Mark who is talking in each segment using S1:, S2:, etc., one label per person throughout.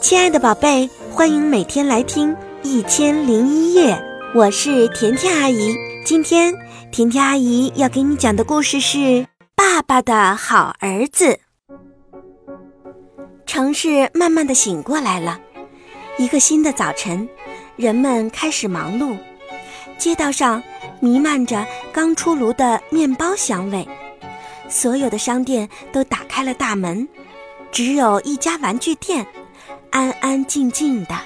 S1: 亲爱的宝贝，欢迎每天来听《一千零一夜》，我是甜甜阿姨。今天甜甜阿姨要给你讲的故事是《爸爸的好儿子》。城市慢慢的醒过来了，一个新的早晨，人们开始忙碌，街道上弥漫着刚出炉的面包香味，所有的商店都打开了大门，只有一家玩具店。安安静静的，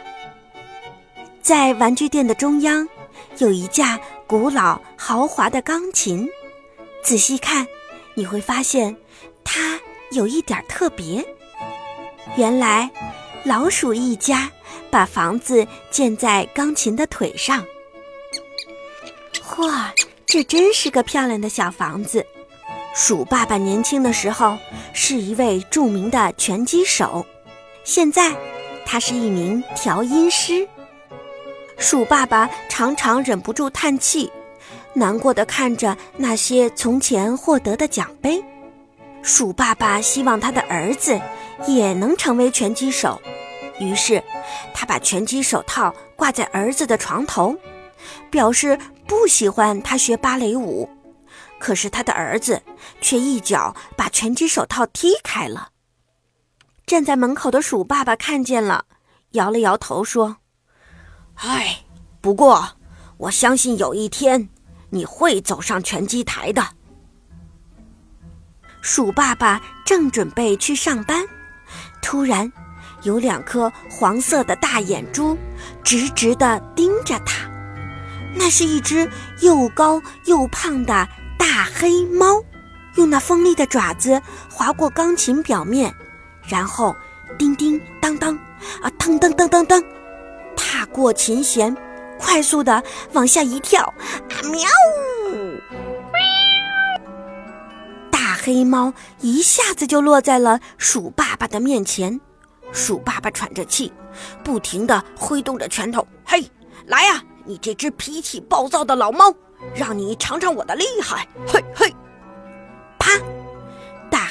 S1: 在玩具店的中央，有一架古老豪华的钢琴。仔细看，你会发现它有一点特别。原来，老鼠一家把房子建在钢琴的腿上。嚯，这真是个漂亮的小房子！鼠爸爸年轻的时候是一位著名的拳击手，现在。他是一名调音师。鼠爸爸常常忍不住叹气，难过的看着那些从前获得的奖杯。鼠爸爸希望他的儿子也能成为拳击手，于是他把拳击手套挂在儿子的床头，表示不喜欢他学芭蕾舞。可是他的儿子却一脚把拳击手套踢开了。站在门口的鼠爸爸看见了，摇了摇头说：“
S2: 唉，不过我相信有一天你会走上拳击台的。”
S1: 鼠爸爸正准备去上班，突然有两颗黄色的大眼珠直直的盯着他。那是一只又高又胖的大黑猫，用那锋利的爪子划过钢琴表面。然后，叮叮当当，啊，噔噔噔噔噔，踏过琴弦，快速的往下一跳，啊喵！大黑猫一下子就落在了鼠爸爸的面前。鼠爸爸喘着气，不停的挥动着拳头。
S2: 嘿，来呀，你这只脾气暴躁的老猫，让你尝尝我的厉害！嘿嘿。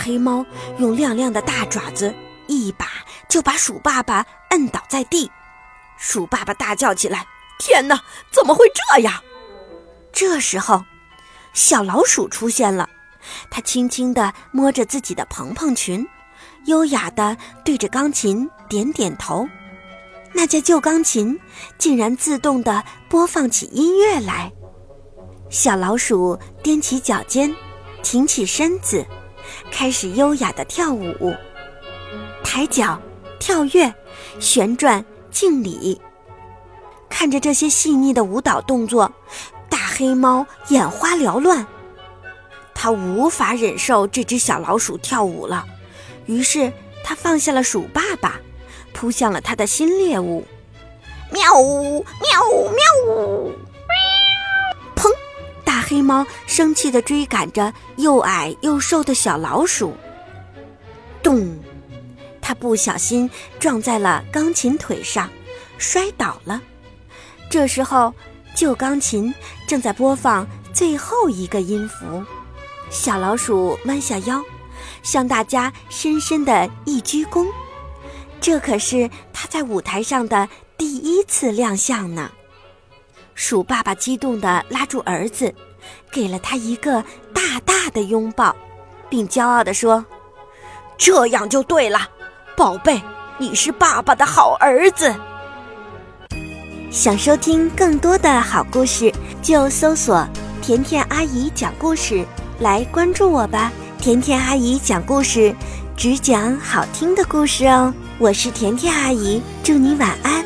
S1: 黑猫用亮亮的大爪子一把就把鼠爸爸摁倒在地，鼠爸爸大叫起来：“
S2: 天哪，怎么会这样？”
S1: 这时候，小老鼠出现了，它轻轻地摸着自己的蓬蓬裙，优雅地对着钢琴点点头。那架旧钢琴竟然自动地播放起音乐来。小老鼠踮起脚尖，挺起身子。开始优雅的跳舞，抬脚、跳跃、旋转、敬礼。看着这些细腻的舞蹈动作，大黑猫眼花缭乱。它无法忍受这只小老鼠跳舞了，于是它放下了鼠爸爸，扑向了它的新猎物。喵呜喵呜喵呜！黑猫生气地追赶着又矮又瘦的小老鼠，咚！它不小心撞在了钢琴腿上，摔倒了。这时候，旧钢琴正在播放最后一个音符。小老鼠弯下腰，向大家深深的一鞠躬。这可是它在舞台上的第一次亮相呢。鼠爸爸激动地拉住儿子。给了他一个大大的拥抱，并骄傲地说：“
S2: 这样就对了，宝贝，你是爸爸的好儿子。”
S1: 想收听更多的好故事，就搜索“甜甜阿姨讲故事”来关注我吧。甜甜阿姨讲故事，只讲好听的故事哦。我是甜甜阿姨，祝你晚安。